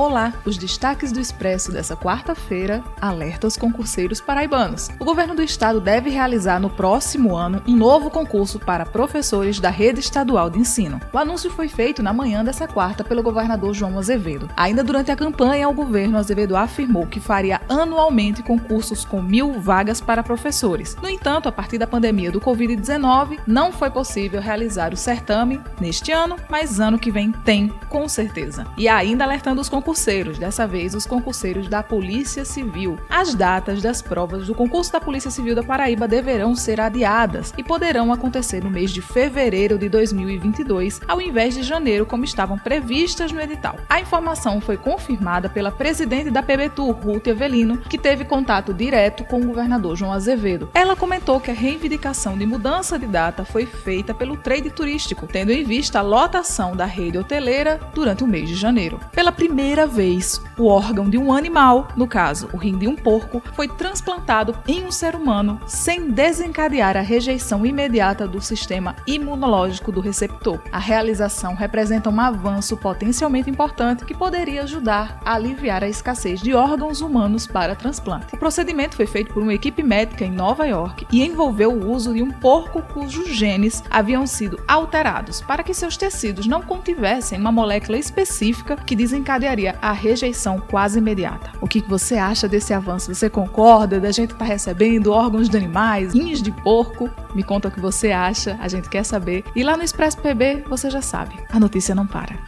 Olá, os destaques do Expresso dessa quarta-feira alerta os concurseiros paraibanos. O governo do estado deve realizar no próximo ano um novo concurso para professores da rede estadual de ensino. O anúncio foi feito na manhã dessa quarta pelo governador João Azevedo. Ainda durante a campanha, o governo Azevedo afirmou que faria anualmente concursos com mil vagas para professores. No entanto, a partir da pandemia do Covid-19, não foi possível realizar o certame neste ano, mas ano que vem tem, com certeza. E ainda alertando os concurseiros concurseiros, dessa vez os concurseiros da Polícia Civil. As datas das provas do concurso da Polícia Civil da Paraíba deverão ser adiadas e poderão acontecer no mês de fevereiro de 2022, ao invés de janeiro, como estavam previstas no edital. A informação foi confirmada pela presidente da PBTU, Ruth Evelino, que teve contato direto com o governador João Azevedo. Ela comentou que a reivindicação de mudança de data foi feita pelo trade turístico, tendo em vista a lotação da rede hoteleira durante o mês de janeiro. Pela primeira primeira vez, o órgão de um animal, no caso, o rim de um porco, foi transplantado em um ser humano sem desencadear a rejeição imediata do sistema imunológico do receptor. A realização representa um avanço potencialmente importante que poderia ajudar a aliviar a escassez de órgãos humanos para transplante. O procedimento foi feito por uma equipe médica em Nova York e envolveu o uso de um porco cujos genes haviam sido alterados para que seus tecidos não contivessem uma molécula específica que desencadearia a rejeição quase imediata. O que você acha desse avanço? Você concorda da gente estar tá recebendo órgãos de animais, rins de porco? Me conta o que você acha, a gente quer saber. E lá no Expresso PB, você já sabe, a notícia não para.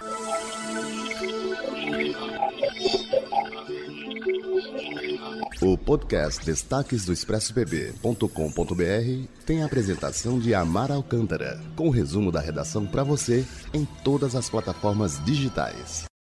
O podcast Destaques do ExpressoBB.com.br tem a apresentação de Amar Alcântara, com resumo da redação para você em todas as plataformas digitais.